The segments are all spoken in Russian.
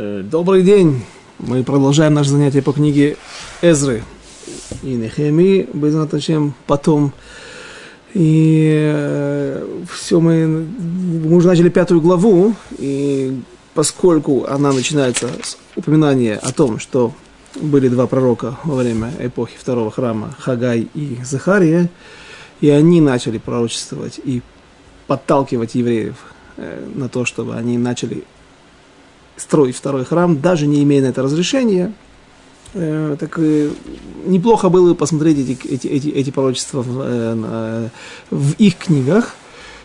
Э, добрый день! Мы продолжаем наше занятие по книге Эзры и Нехемии, чем потом. И э, все мы, мы уже начали пятую главу, и поскольку она начинается с упоминания о том, что были два пророка во время эпохи второго храма, Хагай и Захария, и они начали пророчествовать и подталкивать евреев э, на то, чтобы они начали строить второй храм, даже не имея на это разрешения. Э, так неплохо было посмотреть эти, эти, эти, эти пророчества в, э, в их книгах,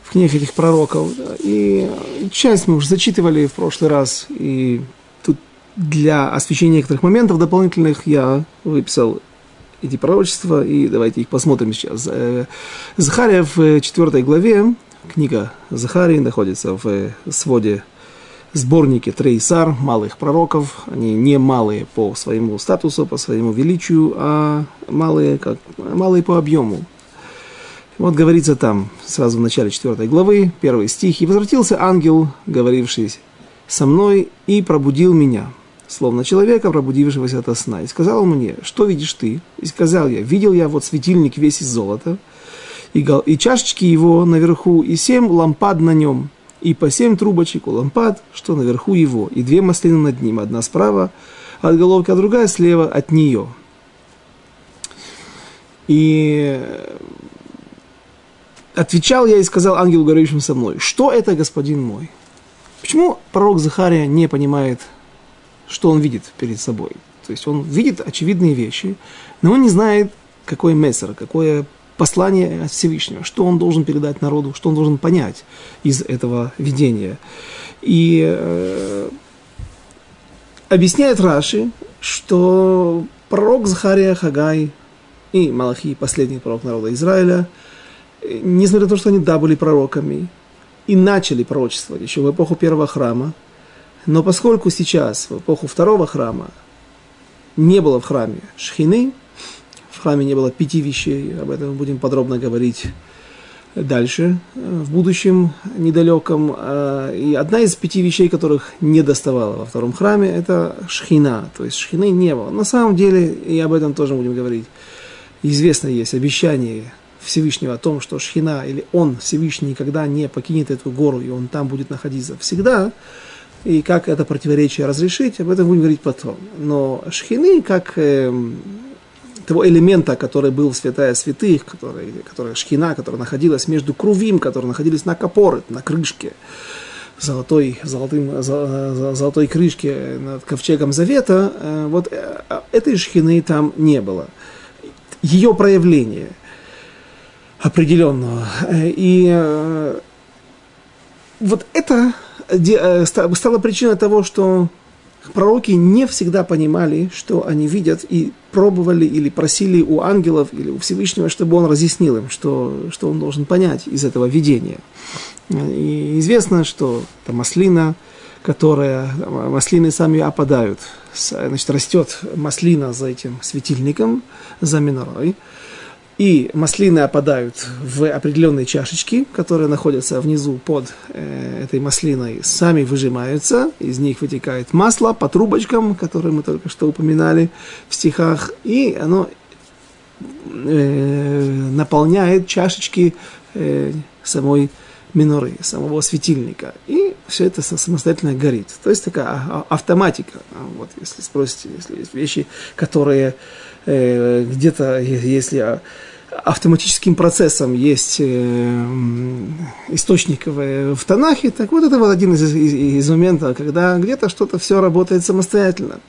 в книгах этих пророков. И часть мы уже зачитывали в прошлый раз, и тут для освещения некоторых моментов дополнительных я выписал эти пророчества, и давайте их посмотрим сейчас. Э, Захария в четвертой главе, книга Захарии находится в своде сборники Трейсар, малых пророков. Они не малые по своему статусу, по своему величию, а малые, как, малые по объему. Вот говорится там, сразу в начале 4 главы, первый стих. «И возвратился ангел, говоривший со мной, и пробудил меня, словно человека, пробудившегося от сна. И сказал мне, что видишь ты? И сказал я, видел я вот светильник весь из золота, и, и чашечки его наверху, и семь лампад на нем, и по семь трубочек у лампад, что наверху его, и две маслины над ним, одна справа от головки, а другая слева от нее. И отвечал я и сказал ангелу, говорящему со мной, что это, господин мой? Почему пророк Захария не понимает, что он видит перед собой? То есть он видит очевидные вещи, но он не знает, какой мессер, какое послание от Всевышнего, что он должен передать народу, что он должен понять из этого видения. И э, объясняет Раши, что пророк Захария Хагай и Малахи, последний пророк народа Израиля, несмотря на то, что они, да, были пророками, и начали пророчествовать еще в эпоху первого храма, но поскольку сейчас, в эпоху второго храма, не было в храме шхины, храме не было пяти вещей, об этом будем подробно говорить дальше, в будущем недалеком. А, и одна из пяти вещей, которых не доставало во втором храме, это шхина, то есть шхины не было. На самом деле, и об этом тоже будем говорить, известно есть обещание Всевышнего о том, что Шхина или Он, Всевышний, никогда не покинет эту гору, и Он там будет находиться всегда, и как это противоречие разрешить, об этом будем говорить потом. Но Шхины, как эм, того элемента, который был в святая святых, который, которая шхина, которая находилась между крувим, которые находились на капоры, на крышке, золотой, золотым, золотой крышке над ковчегом завета, э, вот э, этой шхины там не было. Ее проявление определенного. Э, и вот это стало причиной того, что пророки не всегда понимали, что они видят, и пробовали или просили у ангелов или у Всевышнего, чтобы он разъяснил им, что, что он должен понять из этого видения. И известно, что это маслина, которая, маслины сами опадают, значит, растет маслина за этим светильником, за минорой, и маслины опадают в определенные чашечки, которые находятся внизу под э, этой маслиной, сами выжимаются, из них вытекает масло по трубочкам, которые мы только что упоминали в стихах, и оно э, наполняет чашечки э, самой миноры, самого светильника. И все это самостоятельно горит. То есть такая а, а, автоматика. Вот, если спросите, если есть вещи, которые где-то, если автоматическим процессом есть э, источник в, в Танахе, так вот это вот один из, из, из моментов, когда где-то что-то все работает самостоятельно.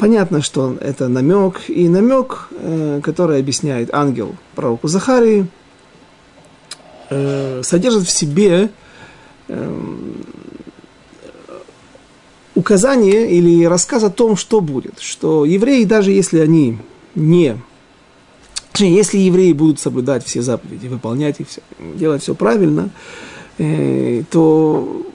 Понятно, что это намек, и намек, э, который объясняет ангел пророку Захарии, э, содержит в себе э, указание или рассказ о том, что будет. Что евреи, даже если они не... Если евреи будут соблюдать все заповеди, выполнять их, все, делать все правильно, э, то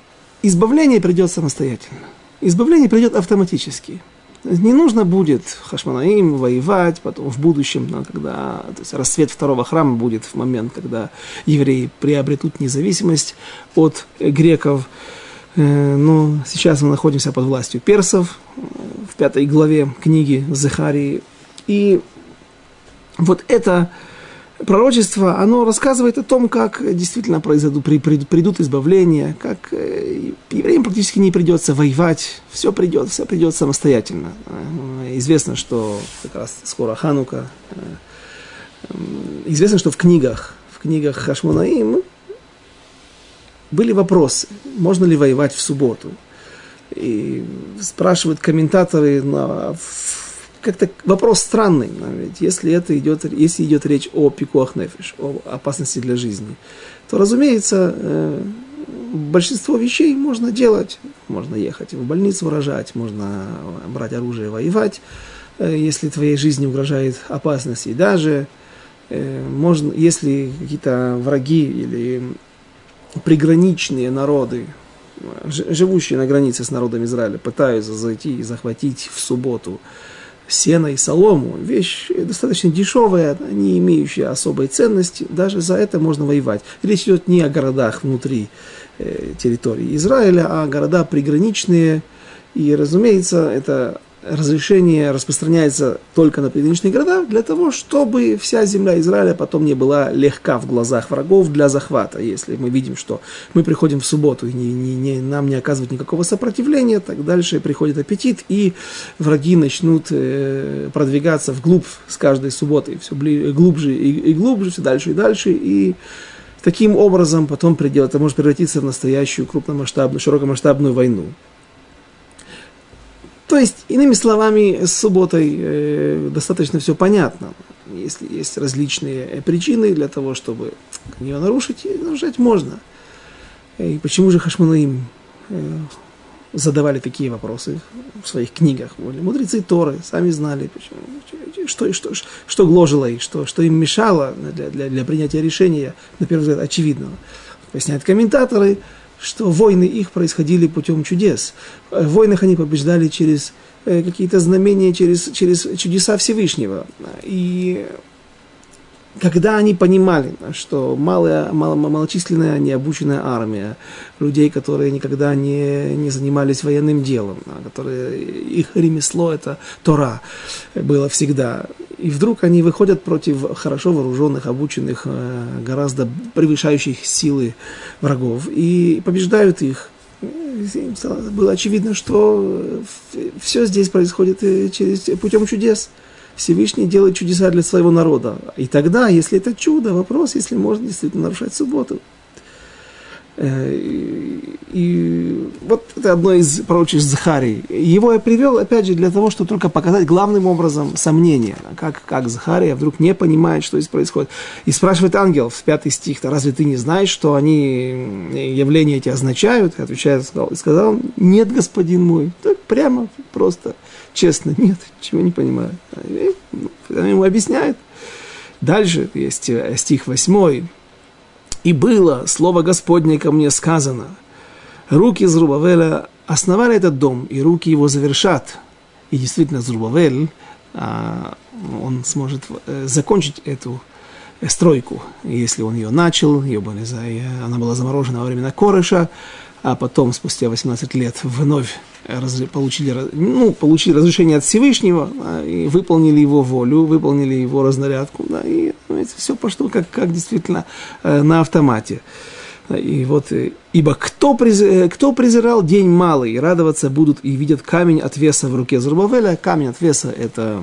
избавление придет самостоятельно. Избавление придет автоматически. Не нужно будет Хашманаим воевать потом в будущем, да, когда то есть расцвет второго храма будет в момент, когда евреи приобретут независимость от греков. Но сейчас мы находимся под властью персов в пятой главе книги Захарии. И вот это пророчество, оно рассказывает о том, как действительно произойдут, при, при, придут избавления, как э, евреям практически не придется воевать, все придет, все придет самостоятельно. Э, известно, что как раз скоро Ханука, э, известно, что в книгах, в книгах Хашмонаим были вопросы, можно ли воевать в субботу. И спрашивают комментаторы на, как-то вопрос странный, ведь если это идет, если идет речь о пикуах нефиш, о опасности для жизни, то, разумеется, э, большинство вещей можно делать. Можно ехать в больницу рожать, можно брать оружие, воевать, э, если твоей жизни угрожает опасность. И даже э, можно, если какие-то враги или приграничные народы, живущие на границе с народом Израиля, пытаются зайти и захватить в субботу сено и солому, вещь достаточно дешевая, не имеющая особой ценности, даже за это можно воевать. Речь идет не о городах внутри э, территории Израиля, а города приграничные, и, разумеется, это разрешение распространяется только на приграничные города для того, чтобы вся земля Израиля потом не была легка в глазах врагов для захвата. Если мы видим, что мы приходим в субботу и не, не, не, нам не оказывают никакого сопротивления, так дальше приходит аппетит, и враги начнут э, продвигаться вглубь с каждой субботой, все бли, глубже и, и глубже, все дальше и дальше, и таким образом потом придет, это может превратиться в настоящую крупномасштабную, широкомасштабную войну. То есть, иными словами, с субботой э, достаточно все понятно. Если есть различные причины для того, чтобы ее нарушить, и нарушать можно. И почему же Хашманаим э, задавали такие вопросы в своих книгах? Мудрецы Торы сами знали, почему, что, что, что гложило их, что, что им мешало для, для, для принятия решения, на первый взгляд, очевидного. Поясняют комментаторы – что войны их происходили путем чудес. В войнах они побеждали через э, какие-то знамения, через, через чудеса Всевышнего. И когда они понимали, что малая, мало, малочисленная, необученная армия, людей, которые никогда не, не занимались военным делом, а которые, их ремесло это Тора было всегда. И вдруг они выходят против хорошо вооруженных, обученных, э, гораздо превышающих силы врагов и побеждают их. Им было очевидно, что все здесь происходит э, через, путем чудес. Всевышний делает чудеса для своего народа. И тогда, если это чудо, вопрос, если можно действительно нарушать субботу. Э, и вот это одно из пророчеств Захарии. Его я привел, опять же, для того, чтобы только показать главным образом сомнение. Как, как Захария вдруг не понимает, что здесь происходит. И спрашивает ангел в пятый стих, -то, разве ты не знаешь, что они, явления эти означают? И отвечает, сказал, сказал, нет, господин мой. Так прямо, просто честно, нет, чего не понимаю. И ну, ему объясняет. Дальше есть э, стих 8. «И было слово Господне ко мне сказано, руки Зрубавеля основали этот дом, и руки его завершат». И действительно, Зрубавель, а, он сможет э, закончить эту э, стройку. Если он ее начал, ее были, она была заморожена во времена Корыша, а потом, спустя 18 лет, вновь получили, ну, получили разрешение от Всевышнего, да, и выполнили его волю, выполнили его разнарядку, да, и знаете, все пошло как, как действительно э, на автомате. И вот, э, ибо кто, приз, э, кто презирал день малый, радоваться будут и видят камень от веса в руке Зурбавеля. Камень от веса это,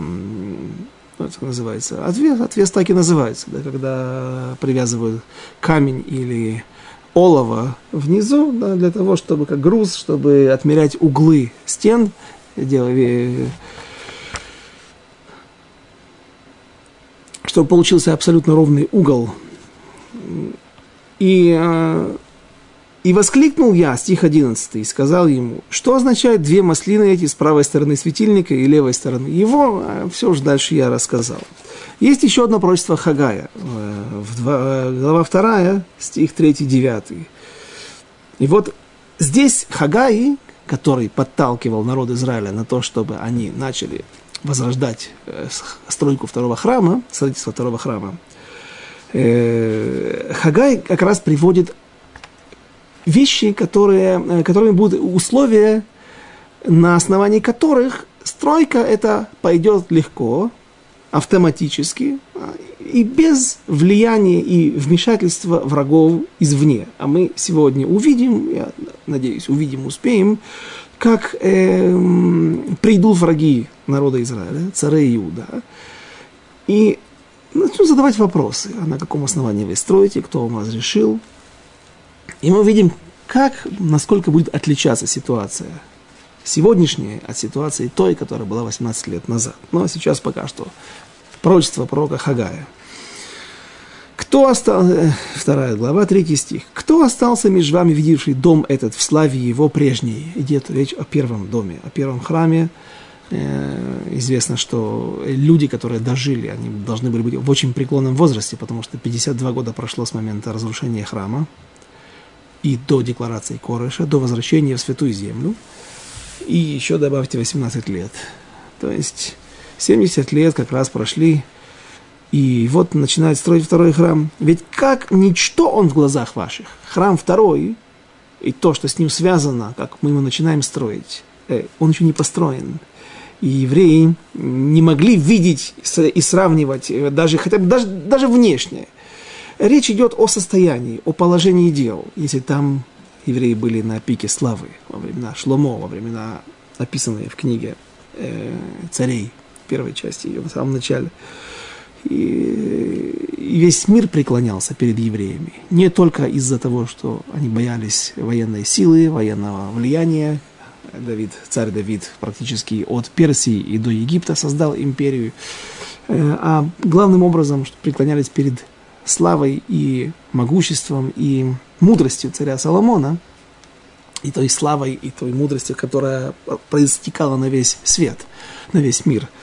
ну, это называется, отвес, отвес так и называется, да, когда привязывают камень или олова внизу, да, для того, чтобы как груз, чтобы отмерять углы стен, делали, чтобы получился абсолютно ровный угол. И, а, и воскликнул я, стих 11, и сказал ему, что означают две маслины эти с правой стороны светильника и левой стороны его, а все уже дальше я рассказал. Есть еще одно пророчество Хагая, э, э, глава 2, стих 3-9. И вот здесь Хагай, который подталкивал народ Израиля на то, чтобы они начали возрождать э, стройку второго храма, строительство второго храма, Хагай как раз приводит вещи, которые, э, которыми будут условия, на основании которых стройка это пойдет легко, автоматически и без влияния и вмешательства врагов извне. А мы сегодня увидим, я надеюсь, увидим, успеем, как э, придут враги народа Израиля, царя Иуда, и начнут задавать вопросы, а на каком основании вы строите, кто вам разрешил. И мы увидим, как, насколько будет отличаться ситуация сегодняшняя от ситуации той, которая была 18 лет назад. Но сейчас пока что пророчество пророка Хагая. Кто остался, э, вторая глава, третий стих. Кто остался между вами, видевший дом этот в славе его прежней? Идет речь о первом доме, о первом храме. Э, известно, что люди, которые дожили, они должны были быть в очень преклонном возрасте, потому что 52 года прошло с момента разрушения храма и до декларации Корыша, до возвращения в Святую Землю. И еще добавьте 18 лет. То есть 70 лет как раз прошли, и вот начинает строить второй храм. Ведь как ничто он в глазах ваших. Храм второй, и то, что с ним связано, как мы его начинаем строить, э, он еще не построен. И евреи не могли видеть и сравнивать, э, даже, хотя бы даже, даже внешне. Речь идет о состоянии, о положении дел. Если там евреи были на пике славы во времена Шломо, во времена, описанные в книге э, царей, первой части ее, в самом начале. И, весь мир преклонялся перед евреями. Не только из-за того, что они боялись военной силы, военного влияния. Давид, царь Давид практически от Персии и до Египта создал империю. Э, а главным образом, что преклонялись перед славой и могуществом и мудростью царя Соломона, и той славой, и той мудростью, которая проистекала на весь свет, на весь мир –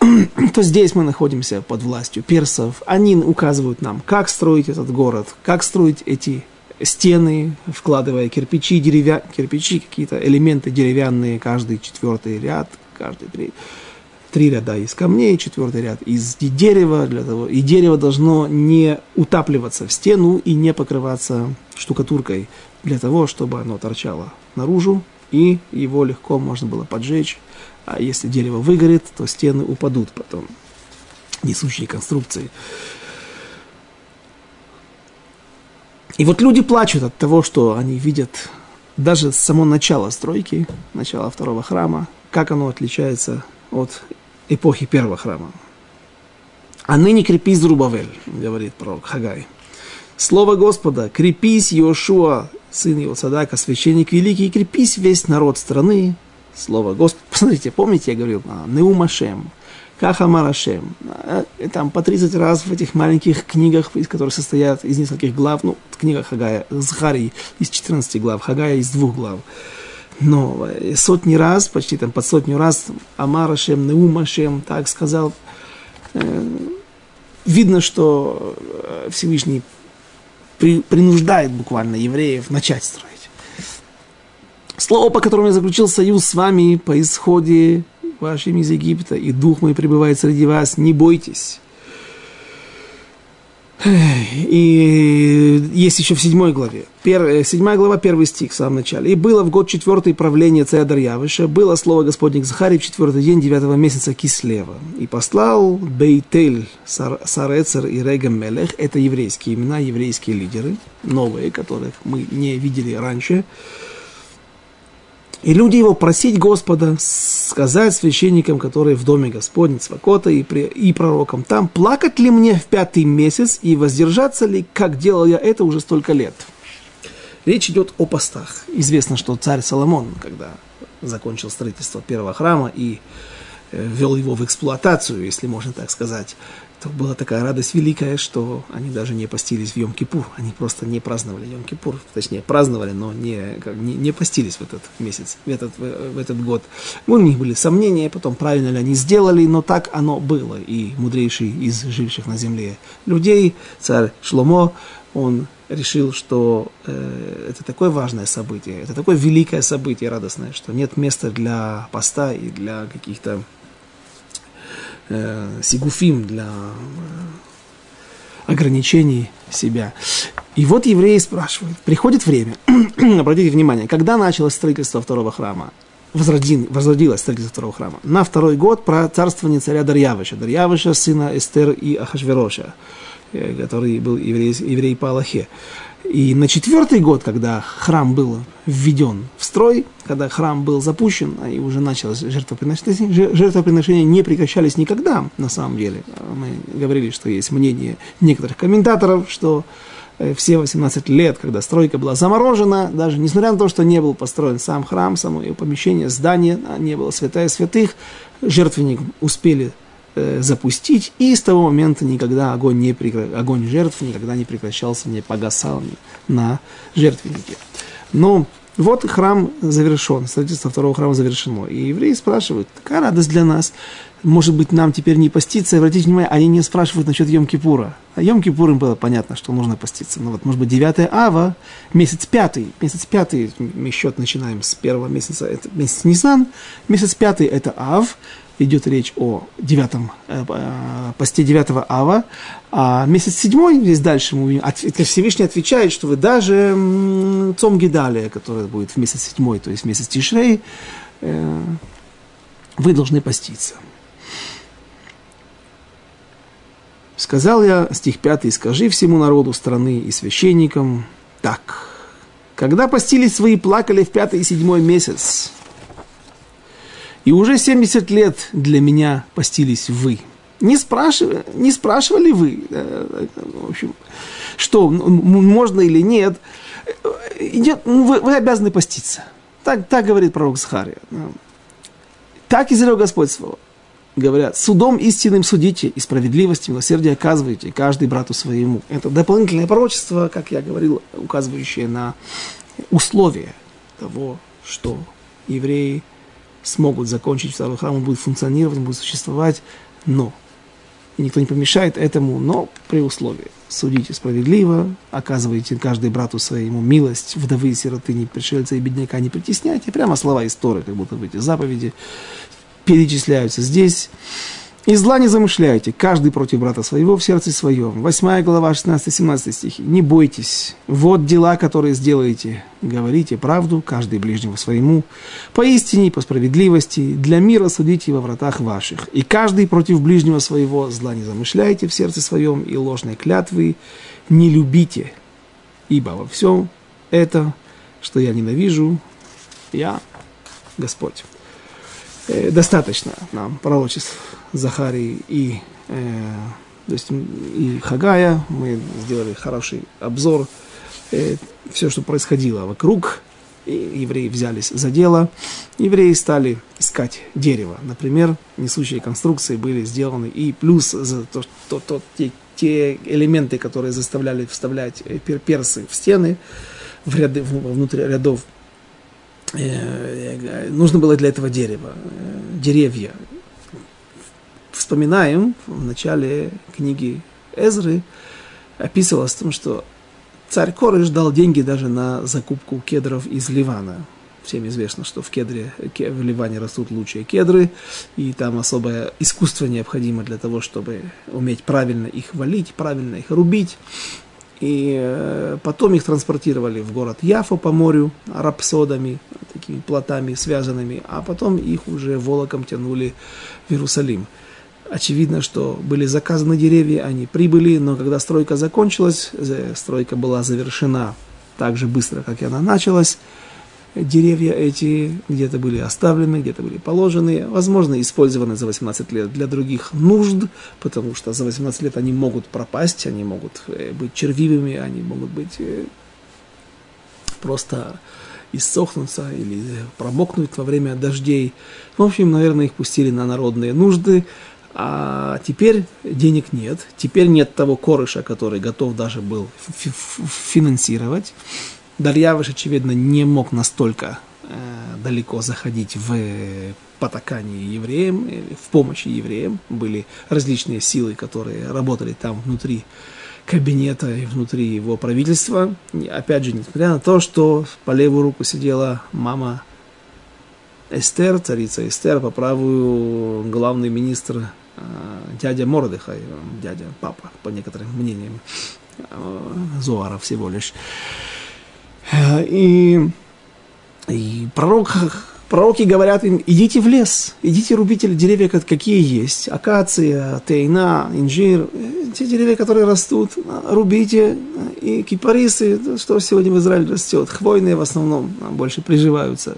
то здесь мы находимся под властью персов. Они указывают нам, как строить этот город, как строить эти стены, вкладывая кирпичи, деревя... кирпичи, какие-то элементы деревянные, каждый четвертый ряд, каждый три, три ряда из камней, четвертый ряд из дерева, для того, и дерево должно не утапливаться в стену и не покрываться штукатуркой, для того, чтобы оно торчало наружу, и его легко можно было поджечь, а если дерево выгорит, то стены упадут потом, несущие конструкции. И вот люди плачут от того, что они видят даже само начало стройки, начало второго храма, как оно отличается от эпохи первого храма. «А ныне крепись, Зрубавель», говорит пророк Хагай. «Слово Господа, крепись, Иошуа, сын его Садака, священник великий, крепись весь народ страны, слово Господь. Посмотрите, помните, я говорил, а, Неумашем, Кахамарашем. А, там по 30 раз в этих маленьких книгах, из которых состоят из нескольких глав, ну, книга Хагая, Захарий из 14 глав, Хагая из двух глав. Но э, сотни раз, почти там под сотню раз, Амарашем, Неумашем, так сказал. Э, видно, что э, Всевышний принуждает буквально евреев начать строить. Слово, по которому я заключил союз с вами по исходе вашим из Египта, и Дух мой пребывает среди вас, не бойтесь. И есть еще в седьмой главе. Пер, седьмая глава, первый стих в самом начале. «И было в год четвертый правления царя Дарьявыша, было слово Господне к Захаре в четвертый день девятого месяца Кислева. И послал Бейтель, Сар, Сарецер и Регам Мелех, это еврейские имена, еврейские лидеры, новые, которых мы не видели раньше, и люди его просить Господа, сказать священникам, которые в доме Господень, Свакота и, и пророкам там, плакать ли мне в пятый месяц и воздержаться ли, как делал я это уже столько лет. Речь идет о постах. Известно, что царь Соломон, когда закончил строительство первого храма и э, ввел его в эксплуатацию, если можно так сказать, то была такая радость великая, что они даже не постились в Йом-Кипур, они просто не праздновали Йом-Кипур, точнее праздновали, но не, как, не, не постились в этот месяц, в этот, в, в этот год. У них были сомнения, потом правильно ли они сделали, но так оно было. И мудрейший из живших на земле людей, царь Шломо, он решил, что э, это такое важное событие, это такое великое событие радостное, что нет места для поста и для каких-то э, сигуфим, для э, ограничений себя. И вот евреи спрашивают, приходит время, обратите внимание, когда началось строительство второго храма? Возродин, возродилось строительство второго храма. На второй год про царствование царя Дарьявыша. Дарьявыша, сына Эстер и Ахашвероша, э, который был еврей, еврей по Аллахе. И на четвертый год, когда храм был введен в строй, когда храм был запущен, а и уже началось жертвоприношение, жертвоприношения не прекращались никогда, на самом деле. Мы говорили, что есть мнение некоторых комментаторов, что э, все 18 лет, когда стройка была заморожена, даже несмотря на то, что не был построен сам храм, само его помещение, здание, а не было святая святых, жертвенник успели Э, запустить, и с того момента никогда огонь, не прекра... огонь жертв никогда не прекращался, не погасал на жертвеннике. Но вот храм завершен, строительство второго храма завершено. И евреи спрашивают, какая радость для нас, может быть, нам теперь не поститься. И обратите внимание, они не спрашивают насчет Йом-Кипура. А Йом-Кипур им было понятно, что нужно поститься. Ну вот, может быть, 9 ава, месяц пятый. Месяц пятый, мы счет начинаем с первого месяца, это месяц Нисан. Месяц пятый – это ав идет речь о девятом, э, э, посте девятого ава, а месяц седьмой, здесь дальше мы, от, Всевышний отвечает, что вы даже Цом Гидалия, который будет в месяц седьмой, то есть в месяц Тишрей, э, вы должны поститься. Сказал я, стих пятый, скажи всему народу страны и священникам так. Когда постились свои, плакали в пятый и седьмой месяц, и уже 70 лет для меня постились вы. Не, спрашивали, не спрашивали вы, э, в общем, что, можно или нет. Идет, ну, вы, вы обязаны поститься. Так, так говорит пророк Захария. Так изрек Господь своего. Говорят, судом истинным судите, и справедливости, милосердие оказываете каждый брату своему. Это дополнительное пророчество, как я говорил, указывающее на условия того, что евреи – смогут закончить второй храм, он будет функционировать, он будет существовать, но, и никто не помешает этому, но при условии, судите справедливо, оказывайте каждый брату своему милость, вдовы и сироты, не пришельца и бедняка не притесняйте, прямо слова истории, как будто бы эти заповеди перечисляются здесь. И зла не замышляйте, каждый против брата своего в сердце своем. Восьмая глава, 16-17 стихи. Не бойтесь, вот дела, которые сделаете. Говорите правду, каждый ближнему своему. Поистине, по справедливости, для мира судите во вратах ваших. И каждый против ближнего своего зла не замышляйте в сердце своем, и ложной клятвы не любите. Ибо во всем это, что я ненавижу, я Господь. Э, достаточно нам пророчеств Захарии и, э, то есть, и Хагая. Мы сделали хороший обзор. Э, все, что происходило вокруг, и евреи взялись за дело. Евреи стали искать дерево. Например, несущие конструкции были сделаны. И плюс за то, то, то, те, те элементы, которые заставляли вставлять э, персы в стены, в ряды, внутрь рядов, нужно было для этого дерево, э, деревья вспоминаем в начале книги Эзры, описывалось о том, что царь Корыш дал деньги даже на закупку кедров из Ливана. Всем известно, что в кедре, в Ливане растут лучшие кедры, и там особое искусство необходимо для того, чтобы уметь правильно их валить, правильно их рубить. И э, потом их транспортировали в город Яфо по морю рапсодами, такими плотами связанными, а потом их уже волоком тянули в Иерусалим. Очевидно, что были заказаны деревья, они прибыли, но когда стройка закончилась, стройка была завершена так же быстро, как и она началась, деревья эти где-то были оставлены, где-то были положены, возможно, использованы за 18 лет для других нужд, потому что за 18 лет они могут пропасть, они могут э, быть червивыми, они могут быть э, просто иссохнуться или промокнуть во время дождей. В общем, наверное, их пустили на народные нужды, а теперь денег нет, теперь нет того корыша, который готов даже был финансировать. Дарьявыш, очевидно, не мог настолько э, далеко заходить в потакание евреям, в помощи евреям. Были различные силы, которые работали там внутри кабинета и внутри его правительства. И, опять же, несмотря на то, что по левую руку сидела мама Эстер, царица Эстер, по правую главный министр дядя Мордыхай, дядя, папа, по некоторым мнениям, Зоара всего лишь. И, и пророк Пророки говорят им, идите в лес, идите рубите деревья, какие есть. Акация, тейна, инжир, те деревья, которые растут, рубите. И кипарисы, что сегодня в Израиле растет, хвойные в основном, больше приживаются.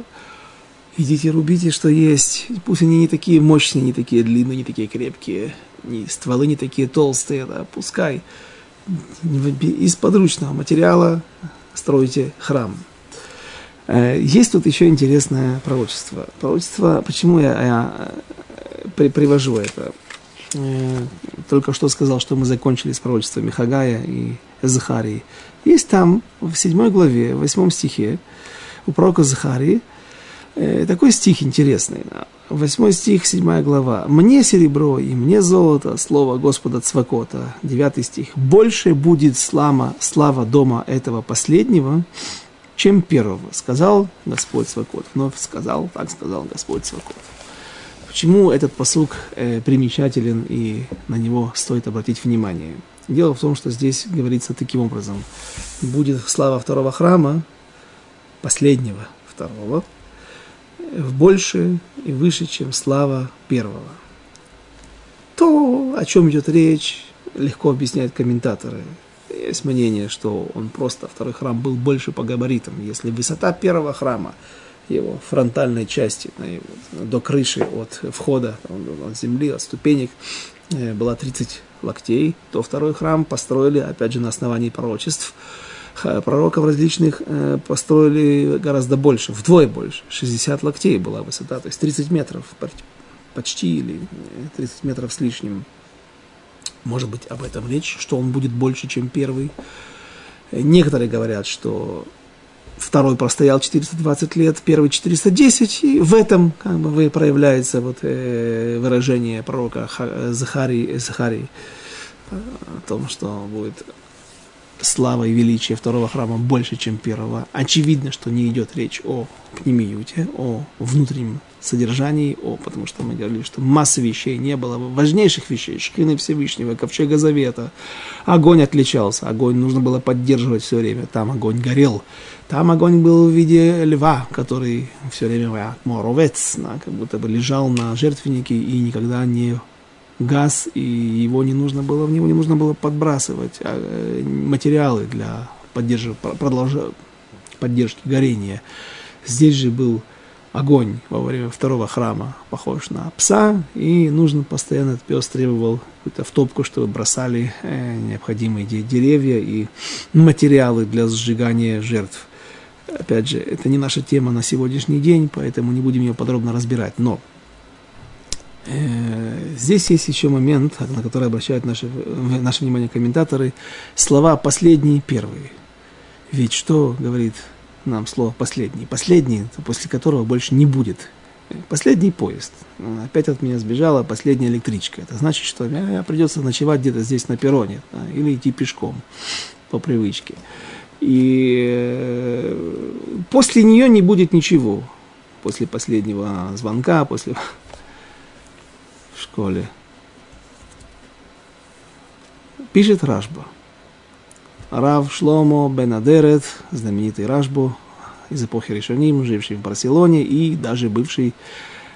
Идите рубите, что есть. Пусть они не такие мощные, не такие длинные, не такие крепкие, не, стволы не такие толстые, да, пускай из подручного материала стройте храм. Э, есть тут еще интересное пророчество. Пророчество, почему я, я э, при, привожу это? Э, только что сказал, что мы закончили с пророчествами Хагая и Захарии. Есть там, в седьмой главе, в восьмом стихе, у пророка Захарии, такой стих интересный. Восьмой стих, седьмая глава. «Мне серебро и мне золото, слово Господа Цвакота». Девятый стих. «Больше будет слава, слава дома этого последнего, чем первого, сказал Господь Свакот. Вновь сказал, так сказал Господь Свакот. Почему этот посук э, примечателен и на него стоит обратить внимание? Дело в том, что здесь говорится таким образом. Будет слава второго храма, последнего второго, больше и выше, чем слава первого. То, о чем идет речь, легко объясняют комментаторы. Есть мнение, что он просто, второй храм был больше по габаритам. Если высота первого храма, его фронтальной части, до крыши от входа, от земли, от ступенек, э, была 30 локтей, то второй храм построили, опять же, на основании пророчеств, пророков различных э, построили гораздо больше, вдвое больше. 60 локтей была высота, то есть 30 метров почти, или 30 э, метров с лишним. Может быть, об этом речь, что он будет больше, чем первый. Некоторые говорят, что второй простоял 420 лет, первый 410, и в этом как бы проявляется вот, э, выражение пророка Захарии, Захарии о том, что будет слава и величие второго храма больше, чем первого. Очевидно, что не идет речь о пнемиюте, о внутреннем содержании, о, потому что мы говорили, что массы вещей не было, важнейших вещей, шхины Всевышнего, ковчега Завета. Огонь отличался, огонь нужно было поддерживать все время, там огонь горел. Там огонь был в виде льва, который все время, моровец, как будто бы лежал на жертвеннике и никогда не газ, и его не нужно было, в него не нужно было подбрасывать а, э, материалы для поддержки, продолжа, поддержки горения. Здесь же был огонь во время второго храма, похож на пса, и нужно постоянно, этот пес требовал какую-то втопку, чтобы бросали э, необходимые деревья и материалы для сжигания жертв. Опять же, это не наша тема на сегодняшний день, поэтому не будем ее подробно разбирать. Но здесь есть еще момент, на который обращают наше, наше внимание комментаторы, слова «последний», «первый». Ведь что говорит нам слово «последний». Последний, после которого больше не будет. Последний поезд. Опять от меня сбежала последняя электричка. Это значит, что мне придется ночевать где-то здесь на перроне или идти пешком по привычке. И э, после нее не будет ничего. После последнего звонка, после школе. Пишет Рашба – Рав Шломо Бен Адерет, знаменитый Рашбу из эпохи Решоним, живший в Барселоне и даже бывший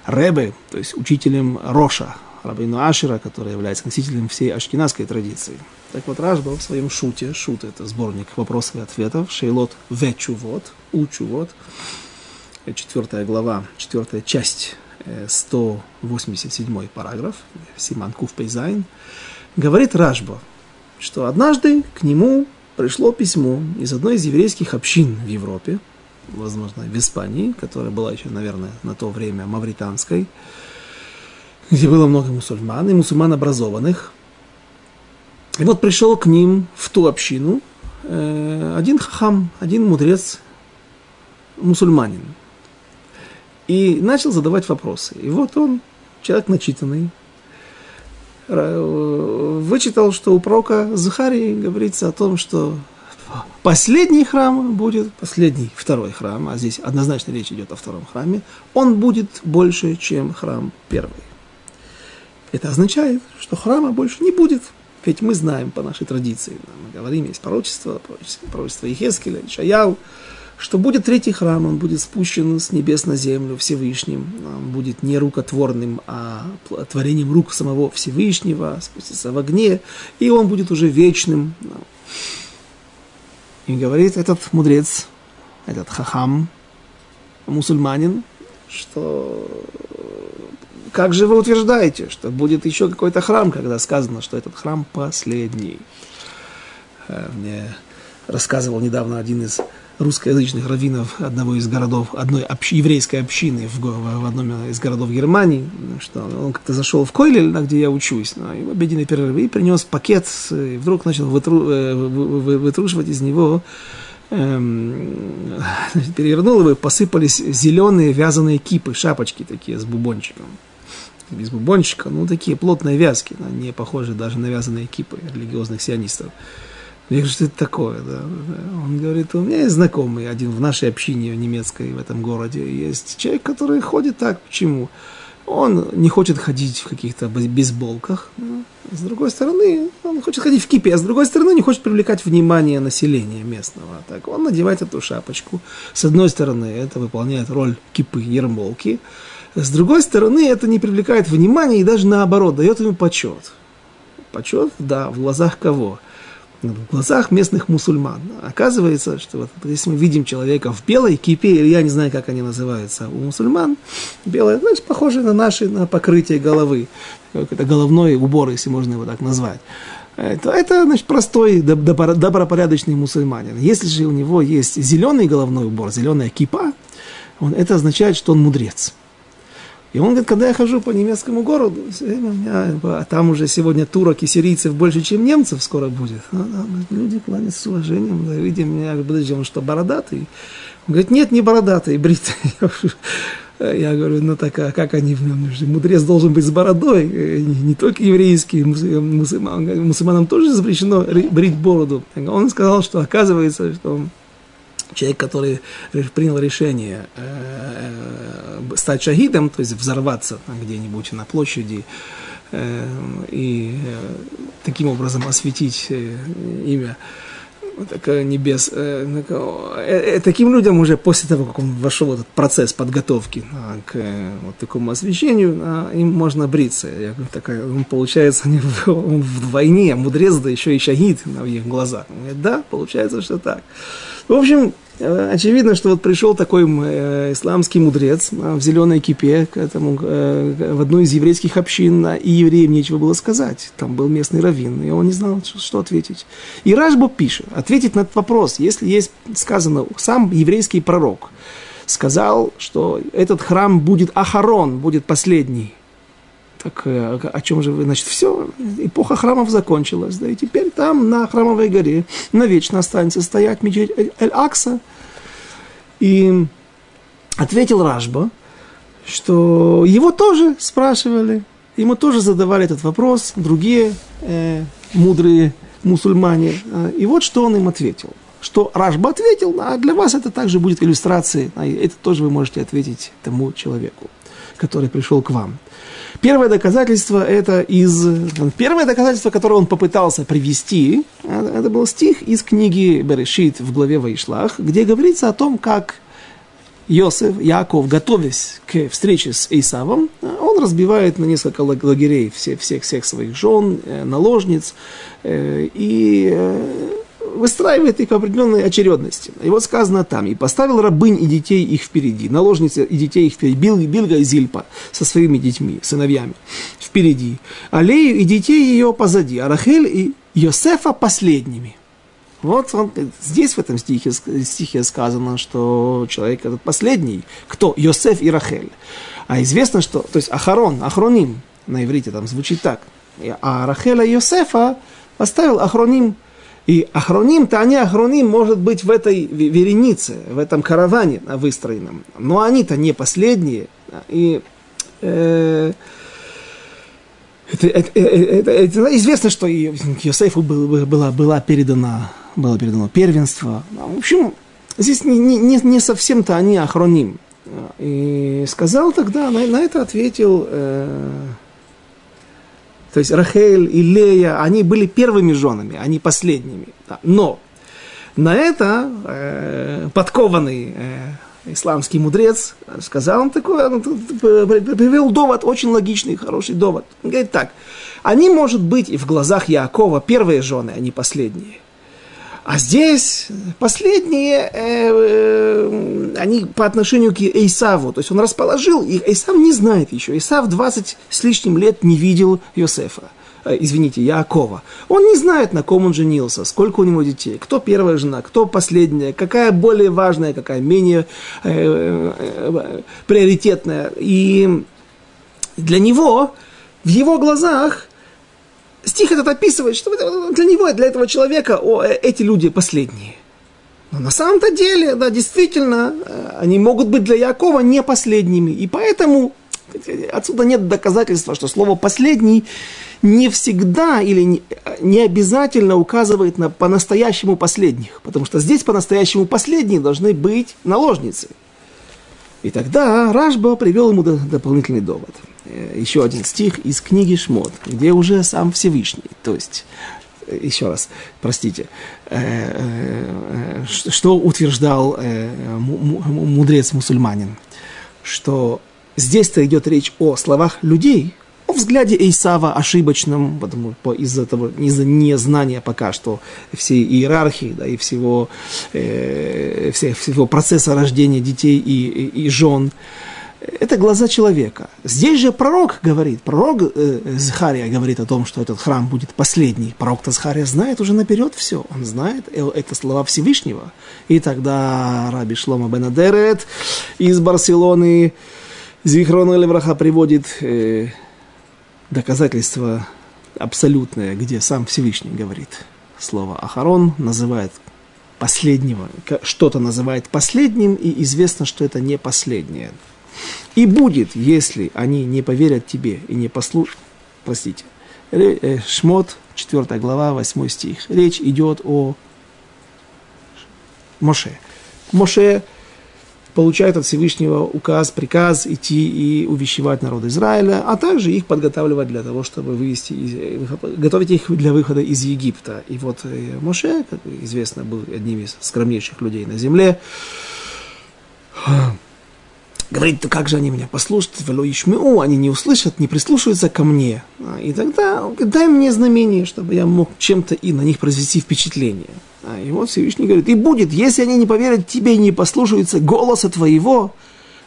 Ребе, то есть учителем Роша, Рабину Ашера, который является носителем всей ашкенадской традиции. Так вот, Рашба в своем шуте, шут это сборник вопросов и ответов, Шейлот Вечувот, Учувот, четвертая глава, четвертая часть, 187 э, параграф, Симан Кув Пейзайн, говорит Рашба, что однажды к нему пришло письмо из одной из еврейских общин в Европе, возможно, в Испании, которая была еще, наверное, на то время мавританской, где было много мусульман и мусульман образованных. И вот пришел к ним в ту общину э, один хахам, один мудрец, мусульманин. И начал задавать вопросы. И вот он, человек начитанный, вычитал, что у пророка Захарии говорится о том, что последний храм будет, последний, второй храм, а здесь однозначно речь идет о втором храме, он будет больше, чем храм первый. Это означает, что храма больше не будет. Ведь мы знаем по нашей традиции, мы говорим, есть пророчество, пророчество, пророчество Ехескеля, Ишаяу, что будет третий храм, он будет спущен с небес на землю Всевышним, он будет не рукотворным, а творением рук самого Всевышнего, спустится в огне, и он будет уже вечным. И говорит этот мудрец, этот хахам, мусульманин, что как же вы утверждаете, что будет еще какой-то храм, когда сказано, что этот храм последний? Э, мне рассказывал недавно один из русскоязычных раввинов одного из городов, одной общ, еврейской общины в, в одном из городов Германии, что он как-то зашел в Койлель, где я учусь, ну, и в обеденный перерыв, и принес пакет, и вдруг начал вытру, э, вытрушивать из него эм, перевернул его, и посыпались зеленые вязаные кипы, шапочки такие с бубончиком. Без бубончика, ну, такие плотные вязки, не похожие даже на вязаные кипы религиозных сионистов. Я говорю, что это такое? Да? Он говорит, у меня есть знакомый один в нашей общине немецкой в этом городе. Есть человек, который ходит так. Почему? Он не хочет ходить в каких-то бейсболках. С другой стороны, он хочет ходить в кипе, а с другой стороны, не хочет привлекать внимание населения местного. Так он надевает эту шапочку. С одной стороны, это выполняет роль кипы, ермолки. С другой стороны, это не привлекает внимания и даже наоборот, дает ему почет. Почет, да, в глазах кого? В глазах местных мусульман. Оказывается, что вот, если мы видим человека в белой кипе, или я не знаю, как они называются у мусульман, белое, значит, похоже на наши, на покрытие головы, это головной убор, если можно его так назвать. Это, это значит, простой, добропорядочный мусульманин. Если же у него есть зеленый головной убор, зеленая кипа, он, это означает, что он мудрец. И он говорит, когда я хожу по немецкому городу, меня, а там уже сегодня турок и сирийцев больше, чем немцев скоро будет. Ну, да, люди кланяются с уважением, да, видим меня, подожди, он что, бородатый? Он говорит, нет, не бородатый, бритый. Я говорю, ну так, а как они в нем? Мудрец должен быть с бородой, э, не, не только еврейский, мусульман, мусульманам тоже запрещено брить бороду. Он сказал, что оказывается, что человек, который принял решение э, э, стать шахидом, то есть взорваться где-нибудь на площади, э, и таким образом осветить имя так, небес. таким людям уже после того, как он вошел в этот процесс подготовки а, к вот такому освещению, а, им можно бриться. Я говорю, так, он, получается, не он в войне, мудрец, да еще и шахид на их глазах. Он говорит, да, получается, что так. В общем, Э, очевидно, что вот пришел такой э, исламский мудрец э, в зеленой кипе к этому, в одну из еврейских общин, и евреям нечего было сказать. Там был местный раввин, и он не знал, что ответить. И Рашбо пишет, ответить на этот вопрос, если есть сказано, сам еврейский пророк сказал, что этот храм будет Ахарон, будет последний. Так э, о чем же вы? Значит, все, эпоха храмов закончилась, да, и теперь там, на храмовой горе, навечно останется стоять мечеть Эль-Акса. И ответил Ражба, что его тоже спрашивали, ему тоже задавали этот вопрос, другие э, мудрые мусульмане. И вот что он им ответил. Что Ражба ответил, а для вас это также будет иллюстрацией, а это тоже вы можете ответить тому человеку, который пришел к вам. Первое доказательство это из... Первое доказательство, которое он попытался привести, это был стих из книги Берешит в главе Ваишлах, где говорится о том, как Иосиф, Яков, готовясь к встрече с Исавом, он разбивает на несколько лагерей всех, всех, всех своих жен, э, наложниц, э, и э, выстраивает их в определенной очередности. И вот сказано там, и поставил рабынь и детей их впереди, наложницы и детей их впереди, Бил, Билга и Зильпа со своими детьми, сыновьями впереди, Алею и детей ее позади, а Рахель и Йосефа последними. Вот он, здесь в этом стихе, стихе сказано, что человек этот последний. Кто? Йосеф и Рахель. А известно, что, то есть Ахарон, Ахроним, на иврите там звучит так. А Рахеля Йосефа поставил Ахроним и ахроним-то, они ахроним, может быть, в этой веренице, в этом караване выстроенном. Но они-то не последние. И э, это, это, это, это известно, что Йосефу было, было, было, передано, было передано первенство. В общем, здесь не, не, не совсем-то они ахроним. И сказал тогда, на, на это ответил... Э, То есть Рахель и Лея, они были первыми женами, а не последними. Да. Но на это э, подкованный э, исламский мудрец сказал он такой, он привел довод, очень логичный, хороший довод. Он говорит так, они, может быть, и в глазах Якова первые жены, а не последние. А здесь последние, э, э, они по отношению к Эйсаву, то есть он расположил их, Эйсав не знает еще, Эйсав 20 с лишним лет не видел Йосефа, э, извините, Яакова. Он не знает, на ком он женился, сколько у него детей, кто первая жена, кто последняя, какая более важная, какая менее э, э, приоритетная. И для него, в его глазах, стих этот описывает, что для него, для этого человека о, э, эти люди последние. Но на самом-то деле, да, действительно, э, они могут быть для Якова не последними. И поэтому отсюда нет доказательства, что слово «последний» не всегда или не, не обязательно указывает на по-настоящему последних. Потому что здесь по-настоящему последние должны быть наложницы. И тогда Рашба привел ему дополнительный довод. Э, еще один стих из книги Шмот, где уже сам Всевышний, то есть э, еще раз, простите, э, что утверждал мудрец-мусульманин, что здесь-то идет речь о словах людей, о взгляде Эйсава ошибочном, потому из-за того, из-за незнания пока что всей иерархии, да, и всего, э, всего процесса рождения детей и, и, и жен, это глаза человека. Здесь же пророк говорит, пророк э, Захария говорит о том, что этот храм будет последний. Пророк Захария знает уже наперед все. Он знает, э, это слова Всевышнего. И тогда Раби Шлома Бенадерет из Барселоны, Зихрона Левраха приводит э, доказательство абсолютное, где сам Всевышний говорит слово Ахарон, называет последнего, что-то называет последним, и известно, что это не последнее. И будет, если они не поверят тебе и не послушают, простите, э, Шмот, 4 глава, 8 стих. Речь идет о Моше. Моше получает от Всевышнего указ, приказ идти и увещевать народ Израиля, а также их подготавливать для того, чтобы вывести, из, готовить их для выхода из Египта. И вот э, Моше, как известно, был одним из скромнейших людей на земле. Говорит, как же они меня послушают, вело ишмеу, они не услышат, не прислушаются ко мне. А, и тогда дай мне знамение, чтобы я мог чем-то и на них произвести впечатление. А, и вот Всевышний говорит, и будет, если они не поверят тебе и не послушаются голоса твоего,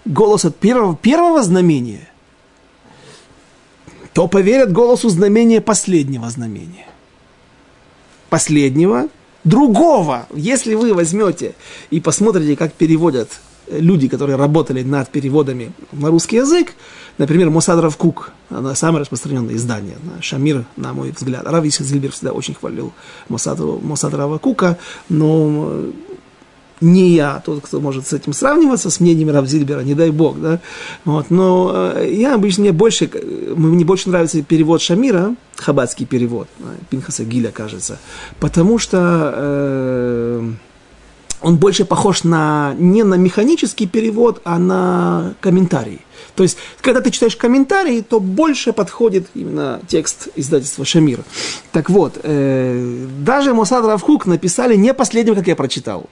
голоса первого, первого знамения, то поверят голосу знамения последнего знамения. Последнего, другого. Если вы возьмете и посмотрите, как переводят люди, которые работали над переводами на русский язык, например, Мосадров Кук, она самое распространенное издание, Шамир, на мой взгляд. Равис Зильбер всегда очень хвалил Мосадрова Кука, но э, не я тот, кто может с этим сравниваться, с мнением Равзильбера, не дай бог, да, вот, но э, я обычно, мне больше, мне больше нравится перевод Шамира, хабатский перевод, Пинхаса Гиля, кажется, потому что э, он больше похож на, не на механический перевод, а на комментарий. То есть, когда ты читаешь комментарий, то больше подходит именно текст издательства Шамир. Так вот, э, даже Мосад Равхук написали не последнего, как я прочитал.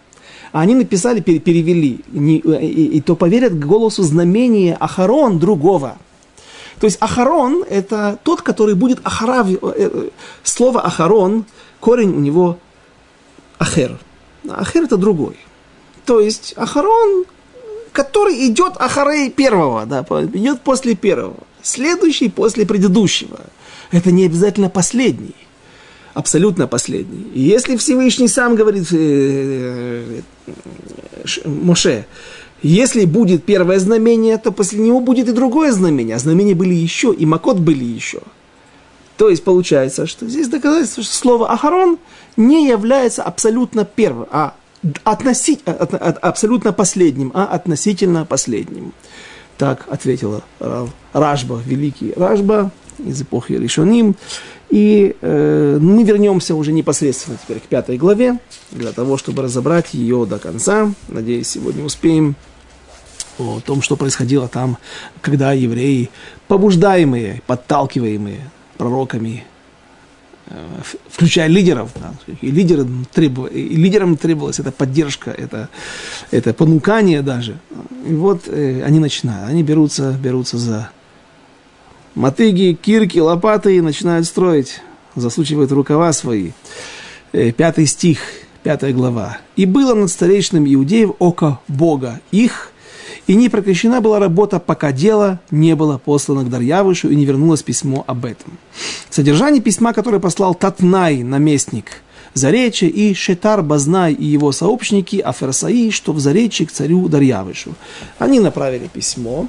Они написали, перевели, не, и, и то поверят голосу знамения Ахарон другого. То есть Ахарон – это тот, который будет Ахарав. Э, э, слово Ахарон, корень у него Ахер – Ахер это другой. То есть Ахарон, который идет Ахарей первого, да, идет после первого. Следующий после предыдущего. Это не обязательно последний. Абсолютно последний. И если Всевышний сам говорит э, э, Моше, если будет первое знамение, то после него будет и другое знамение. А знамения были еще, и Макот были еще. То есть получается, что здесь доказательство, что слово Ахарон не является абсолютно первым, а относить, а, а, а, абсолютно последним, а относительно последним. Так ответила Ражба, великий Ражба из эпохи Ришоним. И э, мы вернемся уже непосредственно теперь к пятой главе, для того, чтобы разобрать ее до конца. Надеюсь, сегодня успеем о том, что происходило там, когда евреи, побуждаемые, подталкиваемые пророками, э, включая лидеров. Да, и, лидерам требов, и лидерам требовалась эта поддержка, это, это понукание даже. И вот э, они начинают, они берутся, берутся за мотыги, кирки, лопаты и начинают строить, засучивают рукава свои. Э, пятый стих, пятая глава. «И было над старейшинами иудеев око Бога их, и не прекращена была работа, пока дело не было послано к Дарьявышу и не вернулось письмо об этом. Содержание письма, которое послал Татнай, наместник Заречья, и Шетар Базнай и его сообщники Аферсаи, что в Заречье к царю Дарьявышу. Они направили письмо,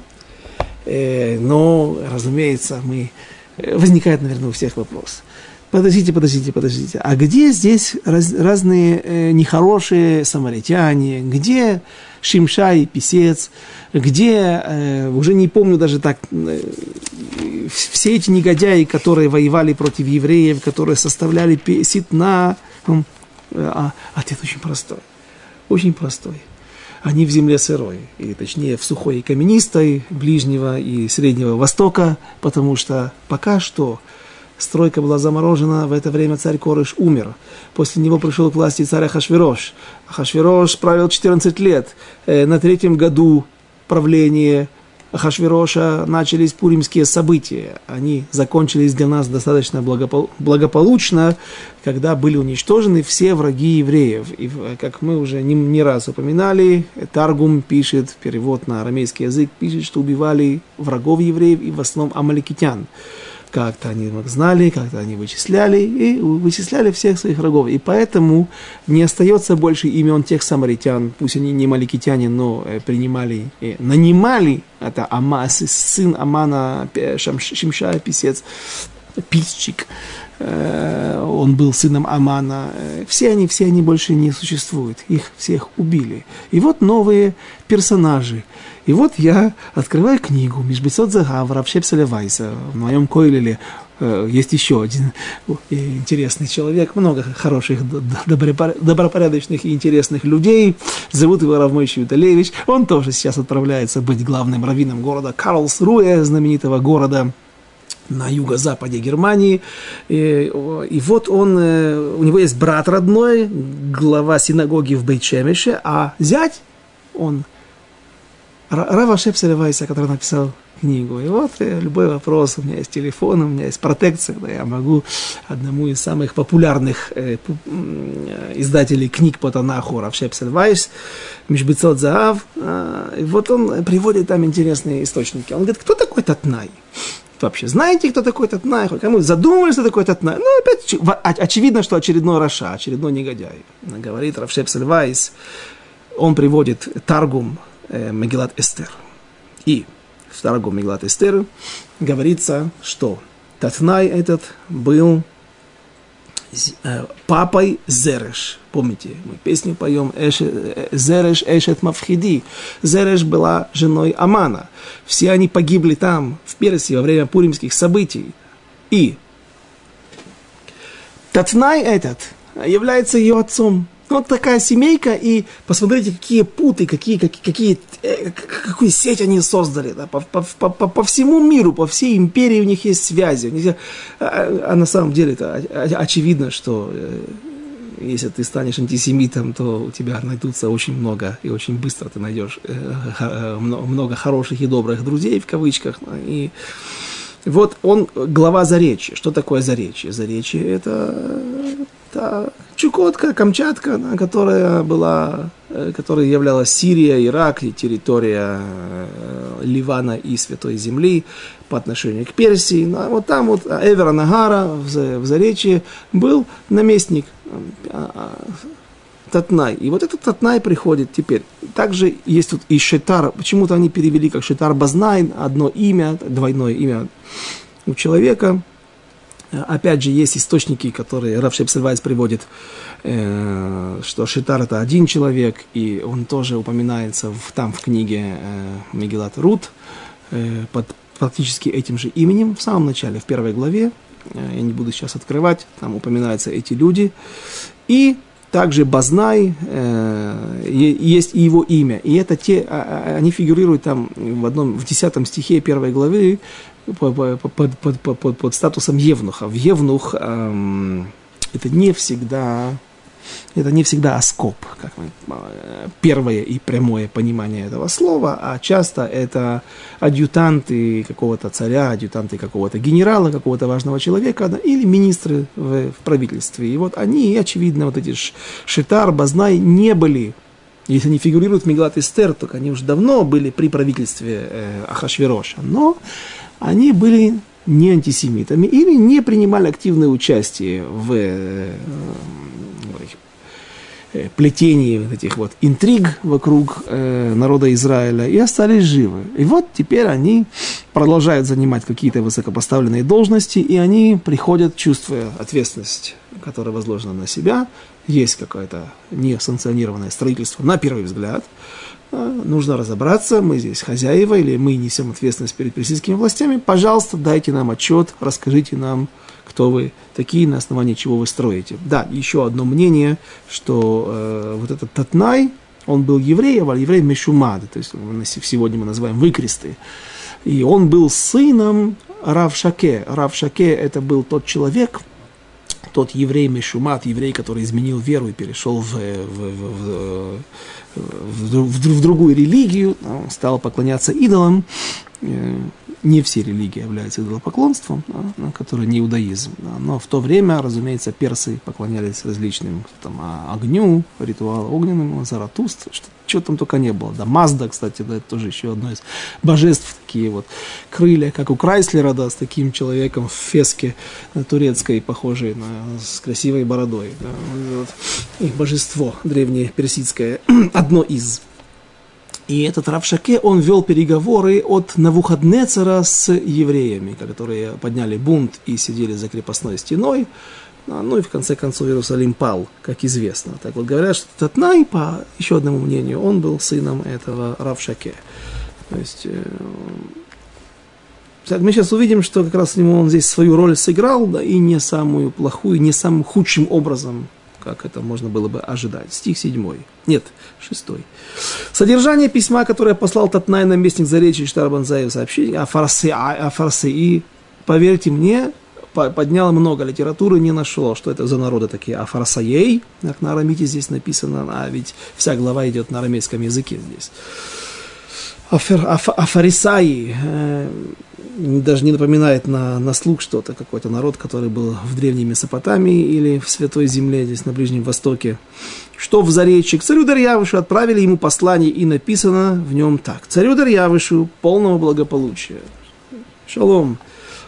э, но, разумеется, мы... Э, возникает, наверное, у всех вопрос. Подождите, подождите, подождите. А где здесь раз, разные э, нехорошие самаритяне? Где Шимша и Писец, где, э, уже не помню даже так, э, все эти негодяи, которые воевали против евреев, которые составляли ситна, э, а ответ очень простой, очень простой. Они в земле сырой, и точнее в сухой и каменистой Ближнего и Среднего Востока, потому что пока что Стройка была заморожена, в это время царь Корыш умер. После него пришел к власти царь Ахашвирош. Ахашвирош правил 14 лет. Э, на третьем году правления Ахашвироша начались пуримские события. Они закончились для нас достаточно благополучно, когда были уничтожены все враги евреев. И, как мы уже не раз упоминали, Таргум пишет, перевод на арамейский язык, пишет, что убивали врагов евреев и в основном амаликитян как-то они знали, как-то они вычисляли и вычисляли всех своих врагов. И поэтому не остается больше имен тех самаритян, пусть они не маликитяне, но э, принимали, э, нанимали, это Ама, сын Амана, Шимша, писец, писчик, он был сыном Амана. Все они, все они больше не существуют. Их всех убили. И вот новые персонажи – и вот я открываю книгу Мишбецот Загавра в Шепселе Вайса, в моем койлеле э, есть еще один интересный человек, много хороших, добропорядочных и интересных людей. Зовут его Равмойчи Виталевич. Он тоже сейчас отправляется быть главным раввином города Карлсруэ, знаменитого города на юго-западе Германии. И, и вот он, э, у него есть брат родной, глава синагоги в Бейчемеше, а зять, он Рава Шепселевайса, который написал книгу. И вот э, любой вопрос, у меня есть телефон, у меня есть протекция, да, я могу одному из самых популярных э, э, издателей книг по Танаху, Рав Шепсельвайс, Мишбецот Заав, э, и вот он приводит там интересные источники. Он говорит, кто такой Татнай? Вообще, знаете, кто такой Татнай? Кому задумывались, кто такой Татнай? Ну, опять, очевидно, что очередной רשע, очередной негодяй. Говорит Рав Шепсель Вайс, он приводит Таргум, э, Мегилат Эстер. И в Таргум Мегилат Эстер говорится, что Татнай этот был папой Зереш. Помните, мы песню поем э, זרש אשת מפחידי. Зереш была женой Амана. Все они погибли там, в Персии, во время пуримских событий. И Татнай этот является ее отцом. Вот такая семейка, и посмотрите, какие путы, какие, какие, какие, э, какую сеть они создали. Да, по, по, по, по всему миру, по всей империи у них есть связи. Них, а, а на самом деле это очевидно, что э, если ты станешь антисемитом, то у тебя найдутся очень много, и очень быстро ты найдешь э, много хороших и добрых друзей, в кавычках. И вот он глава Заречья. Что такое Заречье? Заречье это это Чукотка, Камчатка, которая была, э, которая являлась Сирия, Ирак и территория э, Ливана и Святой Земли по отношению к Персии. Ну, а вот там вот Эвера Нагара в, в Заречье был наместник э, Татнай. И вот этот Татнай приходит теперь. Также есть тут и Шетар. Почему-то они перевели как Шетар Базнайн, одно имя, двойное имя у человека – Опять же, есть источники, которые Раф Шепсельвайс приводит, э, что Шитар это один человек, и он тоже упоминается в, там в книге э, Мегилат Рут э, под практически этим же именем в самом начале, в первой главе. Я не буду сейчас открывать, там упоминаются эти люди. И также Базнай, э, есть и его имя. И это те, а, а, они фигурируют там в одном, в десятом стихе первой главы под, под, под, под, под статусом Евнуха. В Евнух эм, это не всегда это не всегда оскоп, как мы, э, первое и прямое понимание этого слова, а часто это адъютанты какого-то царя, адъютанты какого-то генерала, какого-то важного человека или министры в, в правительстве. И вот они, очевидно, вот эти Шитар, Базнай не были если они фигурируют в Мегалат Эстер, то они уже давно были при правительстве э, Ахашвероша. Но они были не антисемитами или не принимали активное участие в э, Э, плетении этих вот интриг вокруг э, народа Израиля и остались живы. И вот теперь они продолжают занимать какие-то высокопоставленные должности, и они приходят, чувствуя ответственность, которая возложена на себя, есть какое-то несанкционированное строительство на первый взгляд, нужно разобраться, мы здесь хозяева или мы несем ответственность перед персидскими властями, пожалуйста, дайте нам отчет, расскажите нам, кто вы такие, на основании чего вы строите. Да, еще одно мнение, что э, вот этот Татнай, он был евреем, а еврей Мешумад, то есть сегодня мы называем выкресты. И он был сыном Равшаке. Равшаке это был тот человек, тот еврей Мешумат, еврей, который изменил веру и перешел в, в, в, в, в, в другую религию, стал поклоняться идолам. Э, не все религии являются идолопоклонством, да, который не иудаизм. Да, но в то время, разумеется, персы поклонялись различным там, а, огню, ритуалу огненному, Заратуст, что, чего там только не было. Да, Мазда, кстати, да, это тоже еще одно из божеств, такие вот крылья, как у Крайслера, да, с таким человеком в феске турецкой, похожей на, с красивой бородой. Да, вот, их божество древнее персидское, одно из. И этот Равшаке, он вел переговоры от Навуходнецера с евреями, которые подняли бунт и сидели за крепостной стеной. А, ну и в конце концов Иерусалим пал, как известно. Так вот говорят, что Татнай, по еще одному мнению, он был сыном этого Равшаке. То есть э, мы сейчас увидим, что как раз ему он здесь свою роль сыграл, да, и не самую плохую, не самым худшим образом как это можно было бы ожидать. Стих 7. Нет, 6. Содержание письма, которое послал Татнай, наместник Заречья Штарбанзаев, сообщение о фарсе, о фарсе. И, поверьте мне, поднял много литературы, не нашло, что это за народы такие. А фарсаей, как на арамите здесь написано, а ведь вся глава идет на арамейском языке здесь. Афарисаи, э, даже не напоминает на, на слух что-то, какой-то народ, который был в Древней Месопотамии или в Святой Земле, здесь на Ближнем Востоке. Что в Заречье? К царю Дарьявышу отправили ему послание, и написано в нем так. Царю Дарьявышу полного благополучия. Шалом.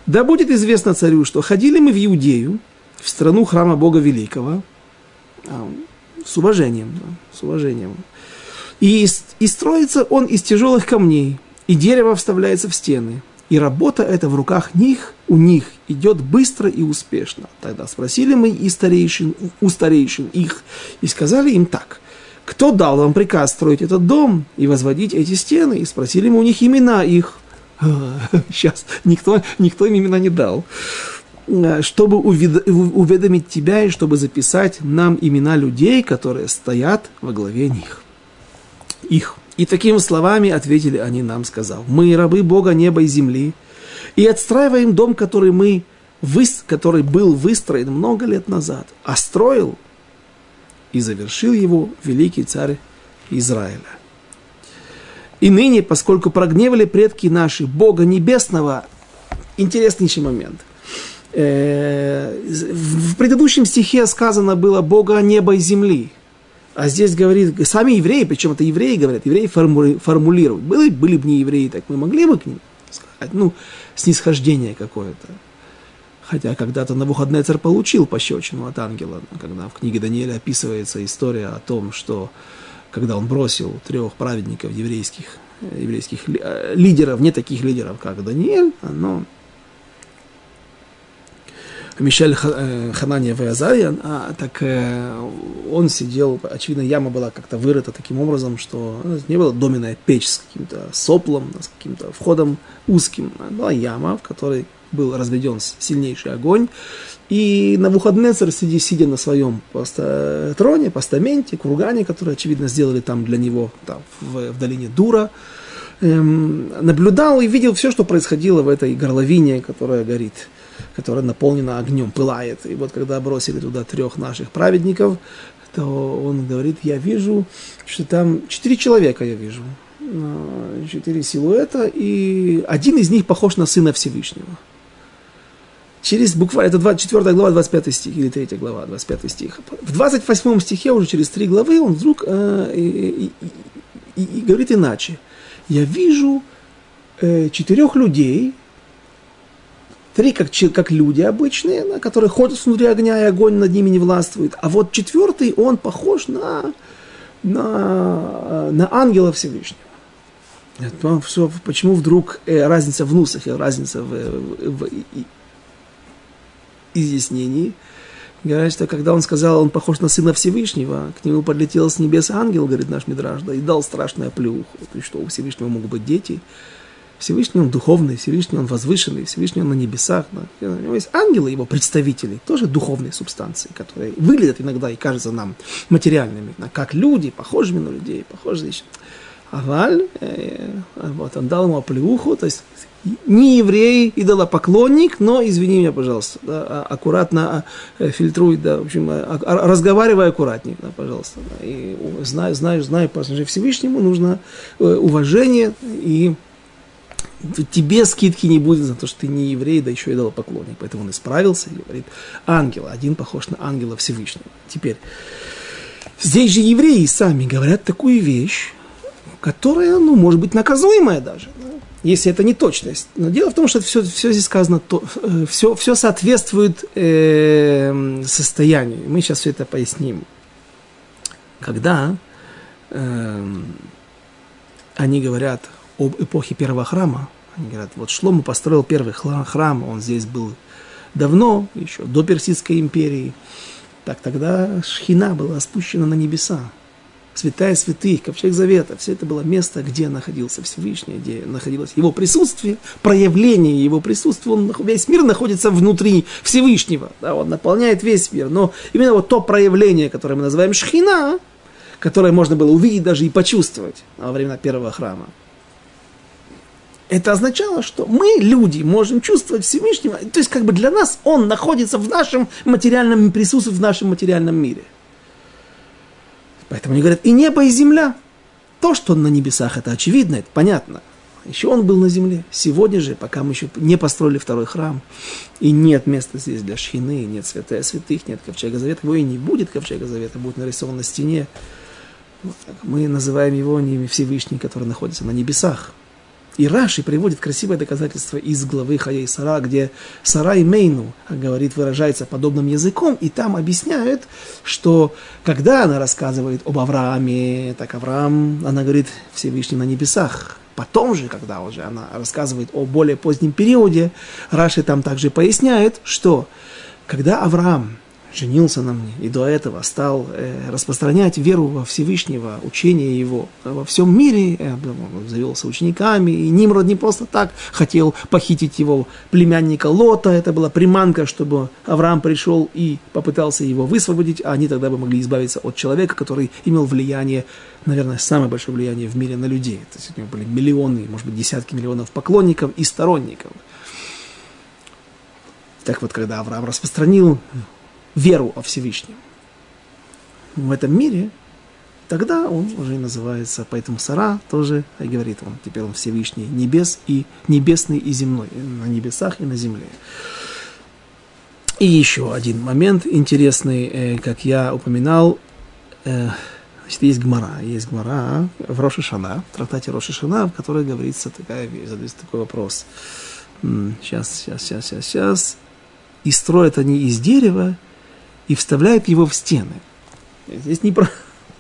Да будет известно царю, что ходили мы в Иудею, в страну храма Бога Великого, с уважением, да, с уважением. И, и строится он из тяжелых камней, и дерево вставляется в стены. И работа эта в руках них, у них идет быстро и успешно. Тогда спросили мы и старейшин, у старейшин их и сказали им так. Кто дал вам приказ строить этот дом и возводить эти стены? И спросили мы у них имена их. Сейчас никто, никто им имена не дал. Чтобы уведомить тебя и чтобы записать нам имена людей, которые стоят во главе них. Их. И такими словами ответили они нам, сказав, мы рабы Бога неба и земли, и отстраиваем дом, который мы который был выстроен много лет назад, а строил и завершил его великий царь Израиля. И ныне, поскольку прогневали предки наши Бога Небесного, интереснейший момент. Э, в предыдущем стихе сказано было Бога неба и земли. А здесь говорит, сами евреи, причем это евреи говорят, евреи формули, формулируют. Были, были бы не евреи, так мы могли бы к ним сказать, ну, снисхождение какое-то. Хотя когда-то на выходный царь получил пощечину от ангела, когда в книге Даниэля описывается история о том, что когда он бросил трех праведников еврейских, еврейских э, лидеров, не таких лидеров, как Даниэль, но Мишель э, Ханания Веазария, а, так э, он сидел, очевидно, яма была как-то вырыта таким образом, что ну, не была доменная печь с каким-то соплом, с каким-то входом узким, а была яма, в которой был разведен сильнейший огонь, и на Навуходнецер, сидя, сидя на своем поста, троне, постаменте, кургане, который, очевидно, сделали там для него там, в, в долине Дура, эм, наблюдал и видел все, что происходило в этой горловине, которая горит, которая наполнена огнем, пылает. И вот когда бросили туда трех наших праведников, то он говорит, я вижу, что там четыре человека я вижу, четыре силуэта, и один из них похож на сына Всевышнего. Через буквально, это 24 глава, 25 стих, или 3 глава, 25 стих. В 28 стихе, уже через три главы, он вдруг э, и, и, и, и говорит иначе. Я вижу э, четырех людей, Три как, как люди обычные, на которые ходят внутри огня, и огонь над ними не властвует. А вот четвертый, он похож на, на, на ангела Всевышнего. Все, почему вдруг э, разница в нусах, разница в, в, в изъяснении? Говорят, что когда он сказал, он похож на сына Всевышнего, к нему подлетел с небес ангел, говорит наш Мидраж, да, и дал страшную плюху. И что, у Всевышнего могут быть дети – Всевышний он духовный, Всевышний он возвышенный, Всевышний он на небесах. У него есть ангелы, его представители, тоже духовные субстанции, которые выглядят иногда и кажутся нам материальными, как люди, похожими на людей, похожие еще. Аваль, э, вот он дал ему оплеуху, то есть не еврей, идолопоклонник, но, извини меня, пожалуйста, да, а, аккуратно а, фильтруй, да, в общем, а, разговаривай аккуратнее, да, пожалуйста. Да, и знаю, знаю, знаю, по Всевышнему нужно э, уважение и тебе скидки не будет за то, что ты не еврей, да еще и дал поклонник. Поэтому он исправился и говорит, ангел, один похож на ангела Всевышнего. Теперь, здесь же евреи сами говорят такую вещь, которая, ну, может быть, наказуемая даже, да? если это не точность. Но дело в том, что все, все здесь сказано, то, все, все соответствует э, состоянию. Мы сейчас все это поясним. Когда э, они говорят, об эпохе первого храма. Они говорят, вот Шлому построил первый храм, он здесь был давно, еще до Персидской империи. Так тогда Шхина была спущена на небеса. Святая святых, ковчег завета, все это было место, где находился Всевышний, где находилось его присутствие, проявление его присутствия. Он, весь мир находится внутри Всевышнего, да, он наполняет весь мир. Но именно вот то проявление, которое мы называем Шхина, которое можно было увидеть даже и почувствовать во времена первого храма, это означало, что мы, люди, можем чувствовать Всевышнего. То есть, как бы для нас он находится в нашем материальном присутствии, в нашем материальном мире. Поэтому они говорят, и небо, и земля. То, что он на небесах, это очевидно, это понятно. Еще он был на земле. Сегодня же, пока мы еще не построили второй храм, и нет места здесь для шхины, нет святая святых, нет ковчега завета, его и не будет ковчега завета, будет нарисован на стене. Мы называем его не Всевышний, который находится на небесах. И Раши приводит красивое доказательство из главы Хаей Сара, где Сара и Мейну, говорит, выражается подобным языком, и там объясняют, что когда она рассказывает об Аврааме, так Авраам, она говорит Всевышний на небесах. Потом же, когда уже она рассказывает о более позднем периоде, Раши там также поясняет, что когда Авраам женился на мне, и до этого стал э, распространять веру во Всевышнего, учение его во всем мире, э, завелся учениками, и Нимрод не просто так хотел похитить его племянника Лота, это была приманка, чтобы Авраам пришел и попытался его высвободить, а они тогда бы могли избавиться от человека, который имел влияние, наверное, самое большое влияние в мире на людей. То есть у него были миллионы, может быть, десятки миллионов поклонников и сторонников. Так вот, когда Авраам распространил веру о Всевышнем в этом мире, тогда он уже называется, поэтому Сара тоже и говорит, он теперь он Всевышний небес и небесный и земной, на небесах и на земле. И еще один момент интересный, э, как я упоминал, э, значит, есть Гмара, есть Гмара в Рошишана, в трактате Рошишана, в которой говорится такая вещь, задается такой вопрос. Сейчас, сейчас, сейчас, сейчас, сейчас. И строят они из дерева, и вставляет его в стены. Здесь не про...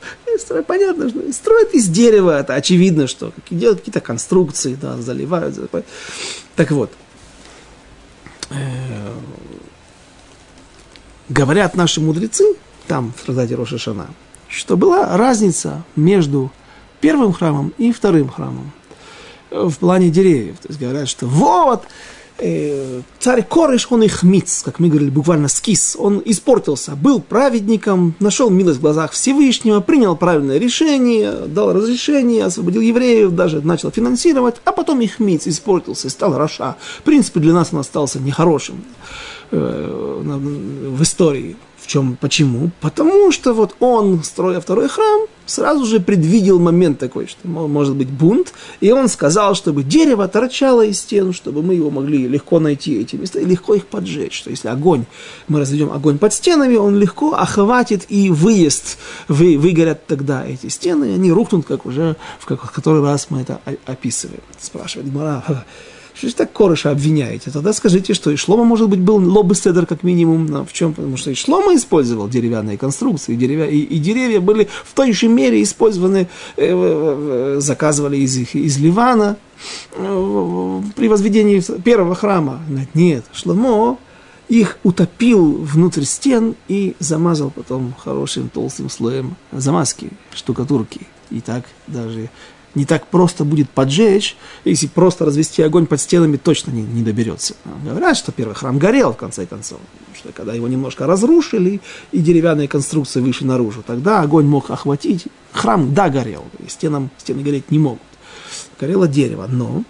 Понятно, что строят из дерева, это очевидно, что делают какие-то конструкции, да, заливают. Так вот, э, говорят наши мудрецы, там, в трактате Рошашана, что была разница между первым храмом и вторым храмом в плане деревьев. То есть говорят, что вот, э, царь Корыш, он их миц, как мы говорили, буквально скис, он испортился, был праведником, нашел милость в глазах Всевышнего, принял правильное решение, дал разрешение, освободил евреев, даже начал финансировать, а потом их миц испортился, стал Раша. В принципе, для нас он остался нехорошим э, в истории чем, почему? Потому что вот он, строя второй храм, сразу же предвидел момент такой, что может быть бунт, и он сказал, чтобы дерево торчало из стен, чтобы мы его могли легко найти, эти места, и легко их поджечь. Что если огонь, мы разведем огонь под стенами, он легко охватит и выезд, вы, выгорят тогда эти стены, и они рухнут, как уже в, как, который раз мы это описываем. Спрашивает Гмара, что так Корыша обвиняете? Тогда скажите, что и Шлома, может быть, был лобы-седер как минимум. Но в чем? Потому что и Шлома использовал деревянные конструкции, и, деревья, и, и деревья были в той же мере использованы, э, э, заказывали из, из Ливана э, при возведении первого храма. Нет, Шломо их утопил внутрь стен и замазал потом хорошим толстым слоем замазки, штукатурки. И так даже не так просто будет поджечь, если просто развести огонь под стенами, точно не, не доберется. Говорят, что первый храм горел, в конце концов, что когда его немножко разрушили, и деревянные конструкции вышли наружу, тогда огонь мог охватить. Храм, да, горел, и стенам, стены гореть не могут. Горело дерево, но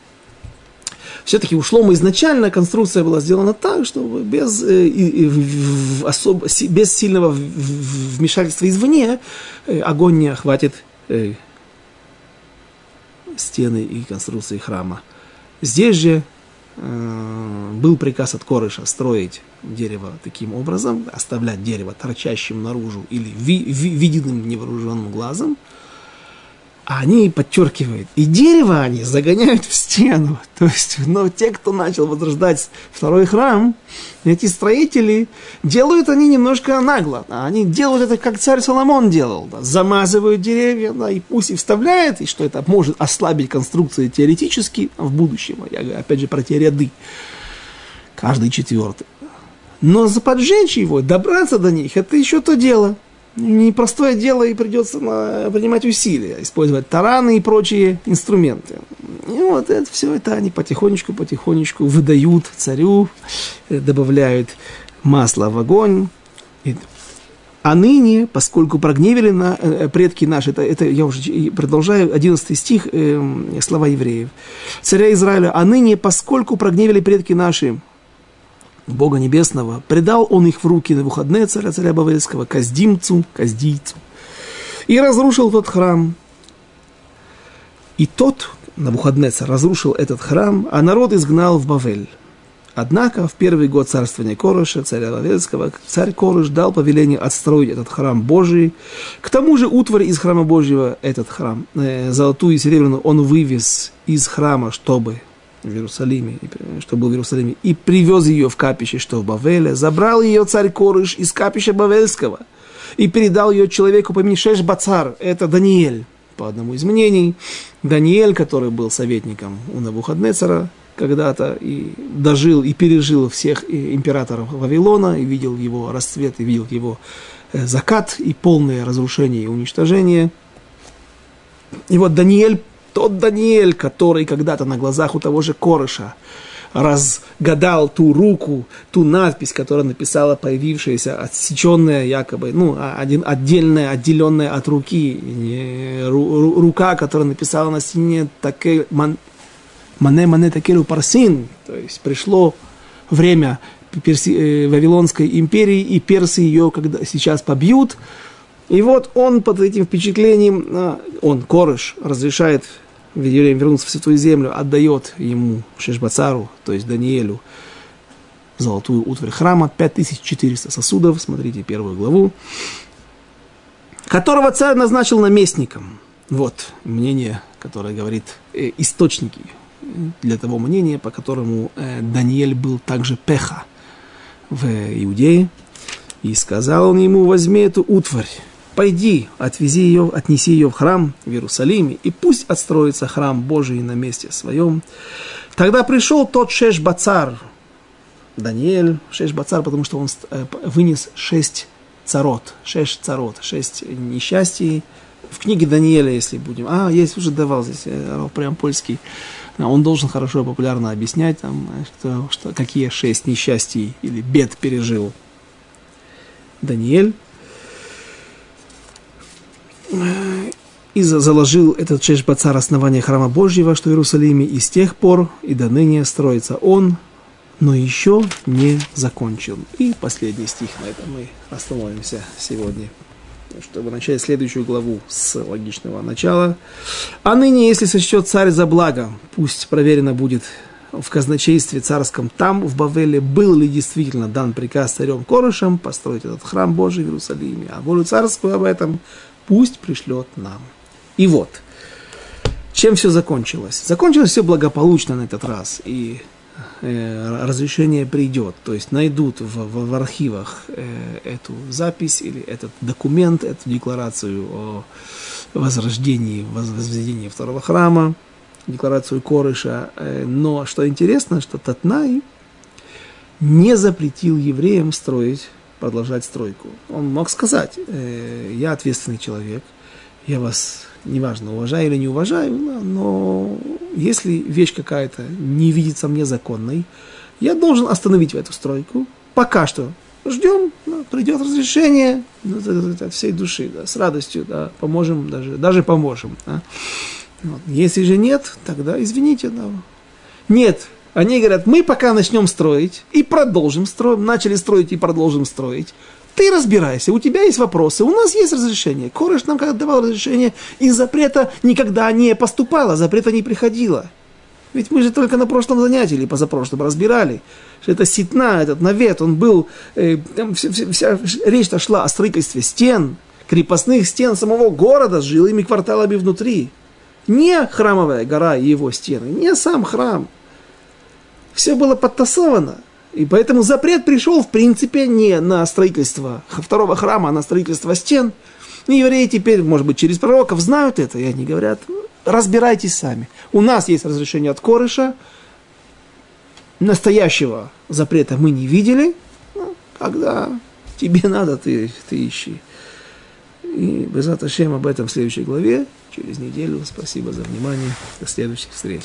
все-таки у Шлома изначально конструкция была сделана так, чтобы без, э, и, в, особо, без сильного вмешательства извне э, огонь не охватит э, стены и конструкции храма. Здесь же э, был приказ от Корыша строить дерево таким образом, оставлять дерево торчащим наружу или ви, ви, виденным невооруженным глазом, а они подчеркивают, и дерево они загоняют в стену. То есть, но те, кто начал возрождать второй храм, эти строители, делают они немножко нагло. Они делают это, как царь Соломон делал. Да, замазывают деревья, да, и пусть и вставляет, и что это может ослабить конструкции теоретически в будущем. Я говорю, опять же, про те ряды. Каждый четвертый. Но за поджечь его, добраться до них, это еще то дело непростое дело и придется принимать усилия, использовать тараны и прочие инструменты. И вот это все это они потихонечку-потихонечку выдают царю, э, добавляют масло в огонь. А ныне, поскольку прогневили на, э, предки наши, это, это я уже продолжаю, 11 стих, э, слова евреев, царя Израиля, а ныне, поскольку прогневили предки наши Бога Небесного, предал он их в руки на выходные царя, царя Бавельского, Каздимцу, Каздийцу, и разрушил тот храм. И тот, на выходные разрушил этот храм, а народ изгнал в Бавель. Однако в первый год царствования Короша, царя Вавельского, царь Корош дал повеление отстроить этот храм Божий. К тому же утварь из храма Божьего, этот храм, э, золотую и серебряную, он вывез из храма, чтобы в Иерусалиме, что был в Иерусалиме, и привез ее в капище, что в Бавеле, забрал ее царь Корыш из капища Бавельского и передал ее человеку по имени Шеш Бацар, это Даниэль, по одному из мнений. Даниэль, который был советником у Навуходнецера когда-то, и дожил и пережил всех императоров Вавилона, и видел его расцвет, и видел его э, закат, и полное разрушение и уничтожение. И вот Даниэль тот Даниэль, который когда-то на глазах у того же Корыша разгадал ту руку, ту надпись, которая написала появившаяся, отсеченная якобы, ну, а, один, отдельная, отделенная от руки, ру, рука, которая написала на стене таке, ман, мане мане такелю парсин, то есть пришло время Перси, э, Вавилонской империи, и персы ее когда, сейчас побьют. И вот он под этим впечатлением, а, он, Корыш, разрешает евреям вернуться в Святую Землю, отдает ему Шешбацару, то есть Даниэлю, золотую утварь храма, 5400 сосудов, смотрите первую главу, которого царь назначил наместником. Вот мнение, которое говорит э, источники для того мнения, по которому э, Даниэль был также пеха в Иудее. И сказал он ему, возьми эту утварь, пойди, отвези ее, отнеси ее в храм в Иерусалиме, и пусть отстроится храм Божий на месте своем. Тогда пришел тот Шеш Бацар, Даниэль, Шеш Бацар, потому что он э, вынес шесть царот, шесть царот, шесть несчастий. В книге Даниэля, если будем... А, есть уже давал здесь, э, прям польский А он должен хорошо и популярно объяснять, там, что, что, какие шесть несчастий или бед пережил Даниэль. И заложил этот Шешбацар основание храма Божьего, что в Иерусалиме, и с тех пор и до ныне строится он, но еще не закончил. И последний стих, на этом мы остановимся сегодня чтобы начать следующую главу с логичного начала. А ныне, если сочтет царь за благо, пусть проверено будет в казначействе царском, там, в Бавеле, был ли действительно дан приказ царем Корышем построить этот храм Божий в Иерусалиме, а волю царскую об этом пусть пришлет нам. И вот, чем все закончилось? Закончилось все благополучно на этот раз, и э, разрешение придет, то есть найдут в, в, в архивах э, эту запись или этот документ, эту декларацию о возрождении, возведении второго храма, декларацию Корыша. Э, но что интересно, что Татнай не запретил евреям строить, продолжать стройку. Он мог сказать, э, я ответственный человек, я вас неважно, уважаю или не уважаю, но если вещь какая-то не видится мне законной, я должен остановить эту стройку. Пока что ждем, да, придет разрешение ну, от всей души, да, с радостью, да, поможем, даже, даже поможем. Да. Вот. Если же нет, тогда извините. Да. Нет, они говорят, мы пока начнем строить и продолжим строить, начали строить и продолжим строить. Ты разбирайся, у тебя есть вопросы, у нас есть разрешение. Корыш нам когда давал разрешение, из запрета никогда не поступало, запрета не приходило. Ведь мы же только на прошлом занятии или позапрошлом разбирали, что это ситна, этот навет, он был, э, там вся, вся речь-то шла о строительстве стен, крепостных стен самого города с жилыми кварталами внутри. Не храмовая гора и его стены, не сам храм. Все было подтасовано. И поэтому запрет пришел, в принципе, не на строительство второго храма, а на строительство стен. И евреи теперь, может быть, через пророков знают это, и они говорят, разбирайтесь сами. У нас есть разрешение от Корыша, настоящего запрета мы не видели, ну, когда тебе надо, ты, ты ищи. И без Аташем об этом в следующей главе, через неделю. Спасибо за внимание. До следующих встреч.